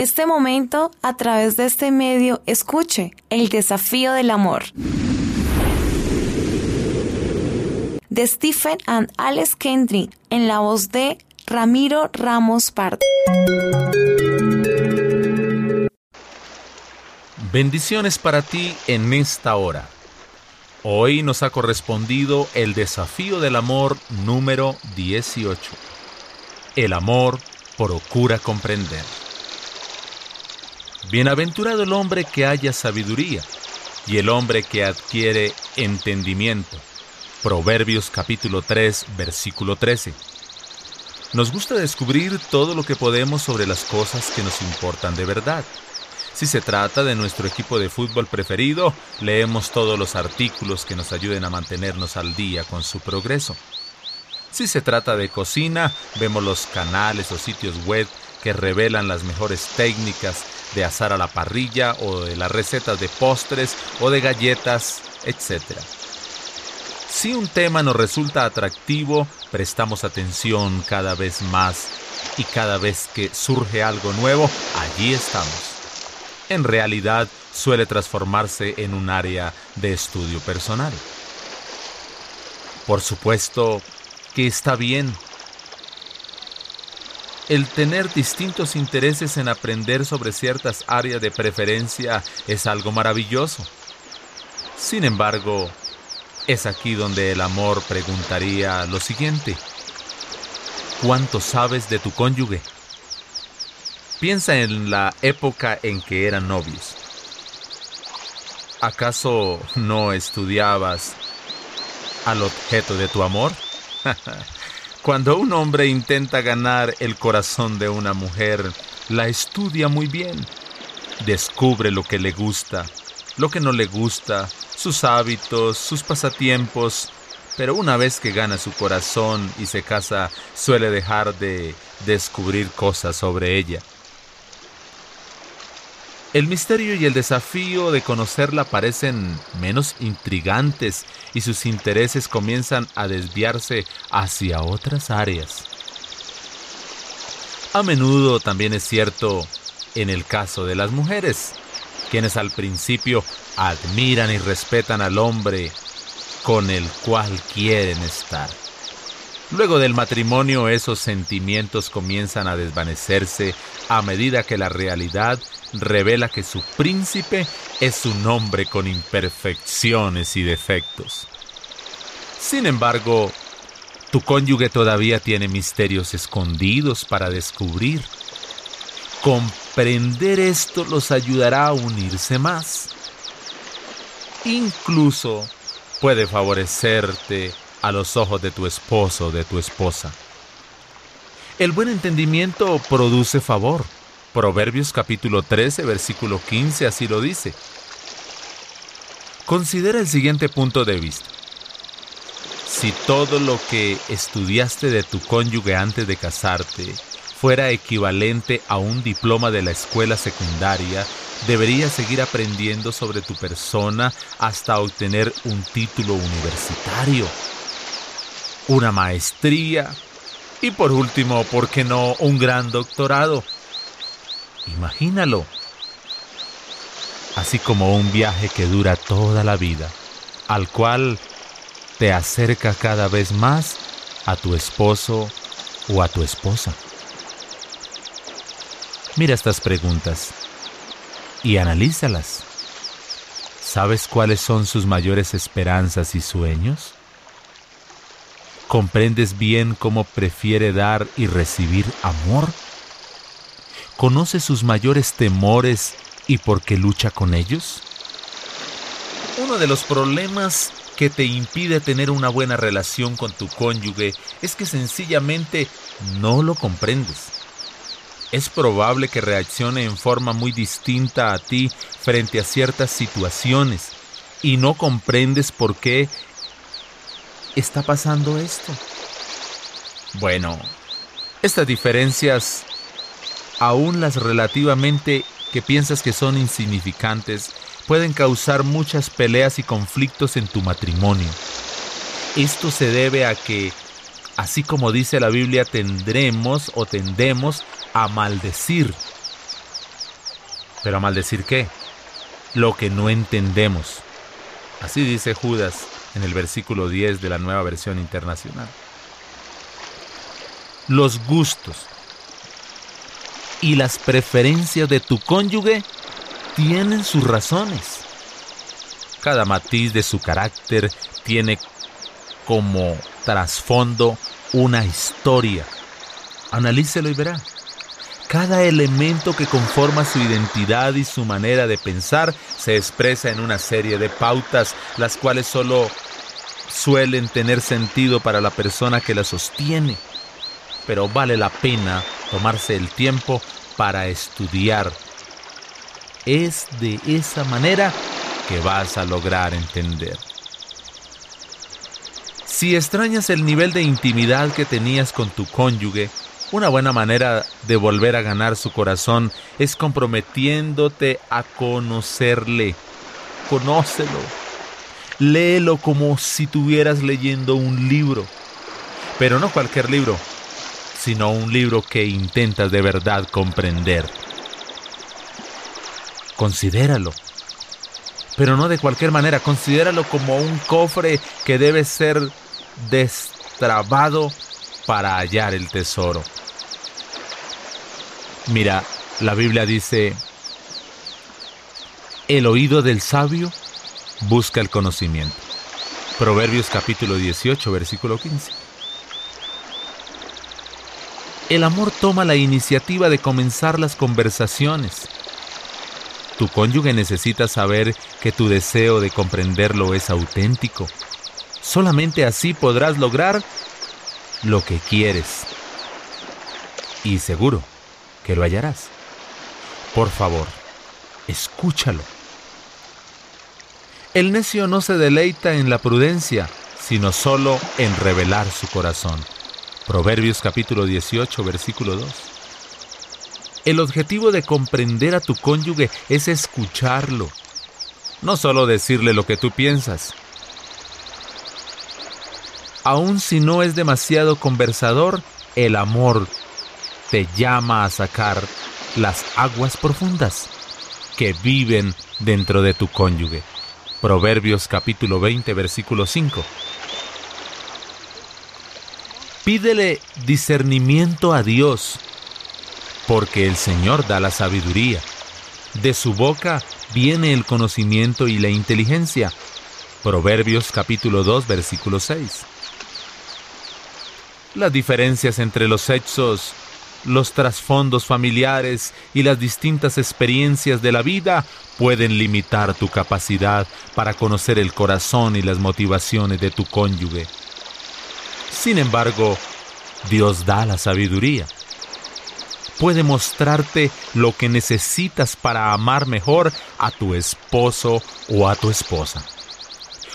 este momento, a través de este medio, escuche el desafío del amor. De Stephen and Alex Kendrick, en la voz de Ramiro Ramos Pardo. Bendiciones para ti en esta hora. Hoy nos ha correspondido el desafío del amor número 18. El amor procura comprender. Bienaventurado el hombre que haya sabiduría y el hombre que adquiere entendimiento. Proverbios capítulo 3, versículo 13. Nos gusta descubrir todo lo que podemos sobre las cosas que nos importan de verdad. Si se trata de nuestro equipo de fútbol preferido, leemos todos los artículos que nos ayuden a mantenernos al día con su progreso. Si se trata de cocina, vemos los canales o sitios web que revelan las mejores técnicas de asar a la parrilla o de las recetas de postres o de galletas, etc. Si un tema nos resulta atractivo, prestamos atención cada vez más y cada vez que surge algo nuevo, allí estamos. En realidad suele transformarse en un área de estudio personal. Por supuesto que está bien el tener distintos intereses en aprender sobre ciertas áreas de preferencia es algo maravilloso. Sin embargo, es aquí donde el amor preguntaría lo siguiente. ¿Cuánto sabes de tu cónyuge? Piensa en la época en que eran novios. ¿Acaso no estudiabas al objeto de tu amor? Cuando un hombre intenta ganar el corazón de una mujer, la estudia muy bien. Descubre lo que le gusta, lo que no le gusta, sus hábitos, sus pasatiempos, pero una vez que gana su corazón y se casa, suele dejar de descubrir cosas sobre ella. El misterio y el desafío de conocerla parecen menos intrigantes y sus intereses comienzan a desviarse hacia otras áreas. A menudo también es cierto en el caso de las mujeres, quienes al principio admiran y respetan al hombre con el cual quieren estar. Luego del matrimonio esos sentimientos comienzan a desvanecerse a medida que la realidad revela que su príncipe es un hombre con imperfecciones y defectos. Sin embargo, tu cónyuge todavía tiene misterios escondidos para descubrir. Comprender esto los ayudará a unirse más. Incluso puede favorecerte a los ojos de tu esposo o de tu esposa. El buen entendimiento produce favor Proverbios capítulo 13, versículo 15 así lo dice. Considera el siguiente punto de vista. Si todo lo que estudiaste de tu cónyuge antes de casarte fuera equivalente a un diploma de la escuela secundaria, deberías seguir aprendiendo sobre tu persona hasta obtener un título universitario, una maestría y por último, ¿por qué no un gran doctorado? Imagínalo. Así como un viaje que dura toda la vida, al cual te acerca cada vez más a tu esposo o a tu esposa. Mira estas preguntas y analízalas. ¿Sabes cuáles son sus mayores esperanzas y sueños? ¿Comprendes bien cómo prefiere dar y recibir amor? ¿Conoce sus mayores temores y por qué lucha con ellos? Uno de los problemas que te impide tener una buena relación con tu cónyuge es que sencillamente no lo comprendes. Es probable que reaccione en forma muy distinta a ti frente a ciertas situaciones y no comprendes por qué está pasando esto. Bueno, estas diferencias aún las relativamente que piensas que son insignificantes, pueden causar muchas peleas y conflictos en tu matrimonio. Esto se debe a que, así como dice la Biblia, tendremos o tendemos a maldecir. Pero a maldecir qué? Lo que no entendemos. Así dice Judas en el versículo 10 de la nueva versión internacional. Los gustos y las preferencias de tu cónyuge tienen sus razones. Cada matiz de su carácter tiene como trasfondo una historia. Analícelo y verá. Cada elemento que conforma su identidad y su manera de pensar se expresa en una serie de pautas, las cuales solo suelen tener sentido para la persona que la sostiene. Pero vale la pena tomarse el tiempo para estudiar. Es de esa manera que vas a lograr entender. Si extrañas el nivel de intimidad que tenías con tu cónyuge, una buena manera de volver a ganar su corazón es comprometiéndote a conocerle. Conócelo. Léelo como si estuvieras leyendo un libro. Pero no cualquier libro, sino un libro que intentas de verdad comprender. Considéralo. Pero no de cualquier manera, considéralo como un cofre que debe ser destrabado para hallar el tesoro. Mira, la Biblia dice, el oído del sabio busca el conocimiento. Proverbios capítulo 18, versículo 15. El amor toma la iniciativa de comenzar las conversaciones. Tu cónyuge necesita saber que tu deseo de comprenderlo es auténtico. Solamente así podrás lograr lo que quieres. Y seguro que lo hallarás. Por favor, escúchalo. El necio no se deleita en la prudencia, sino solo en revelar su corazón. Proverbios capítulo 18, versículo 2. El objetivo de comprender a tu cónyuge es escucharlo, no solo decirle lo que tú piensas. Aun si no es demasiado conversador, el amor te llama a sacar las aguas profundas que viven dentro de tu cónyuge. Proverbios capítulo 20, versículo 5. Pídele discernimiento a Dios, porque el Señor da la sabiduría. De su boca viene el conocimiento y la inteligencia. Proverbios capítulo 2, versículo 6. Las diferencias entre los sexos los trasfondos familiares y las distintas experiencias de la vida pueden limitar tu capacidad para conocer el corazón y las motivaciones de tu cónyuge. Sin embargo, Dios da la sabiduría. Puede mostrarte lo que necesitas para amar mejor a tu esposo o a tu esposa.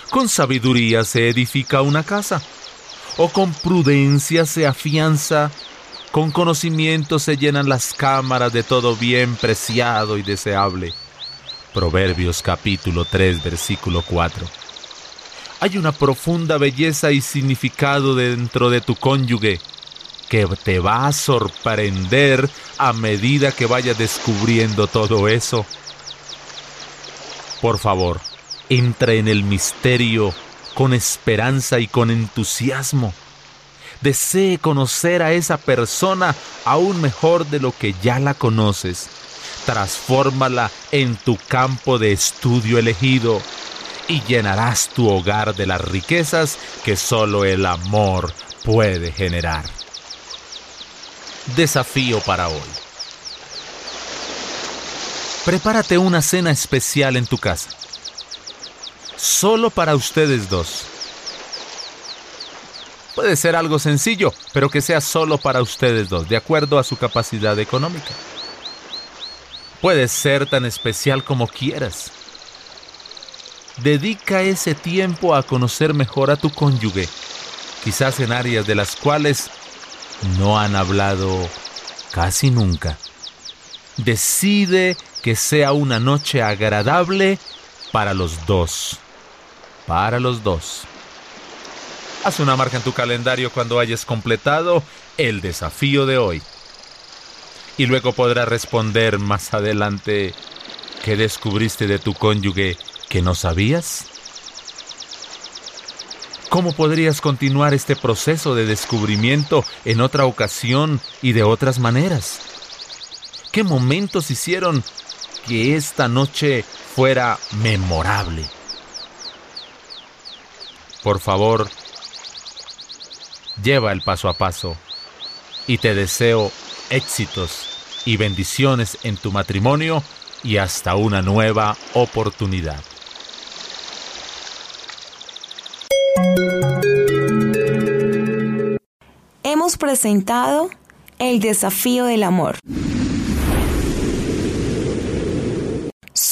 Con sabiduría se edifica una casa, o con prudencia se afianza con conocimiento se llenan las cámaras de todo bien preciado y deseable. Proverbios capítulo 3 versículo 4. Hay una profunda belleza y significado dentro de tu cónyuge que te va a sorprender a medida que vayas descubriendo todo eso. Por favor, entra en el misterio con esperanza y con entusiasmo desee conocer a esa persona aún mejor de lo que ya la conoces. Transfórmala en tu campo de estudio elegido y llenarás tu hogar de las riquezas que solo el amor puede generar. Desafío para hoy. Prepárate una cena especial en tu casa. Solo para ustedes dos Puede ser algo sencillo, pero que sea solo para ustedes dos, de acuerdo a su capacidad económica. Puede ser tan especial como quieras. Dedica ese tiempo a conocer mejor a tu cónyuge, quizás en áreas de las cuales no han hablado casi nunca. Decide que sea una noche agradable para los dos. Para los dos. Haz una marca en tu calendario cuando hayas completado el desafío de hoy. Y luego podrás responder más adelante ¿Qué descubriste de tu cónyuge que no sabías? ¿Cómo podrías continuar este proceso de descubrimiento en otra ocasión y de otras maneras? ¿Qué momentos hicieron que esta noche fuera memorable? Por favor, lleva el paso a paso y te deseo éxitos y bendiciones en tu matrimonio y hasta una nueva oportunidad. Hemos presentado El desafío del amor.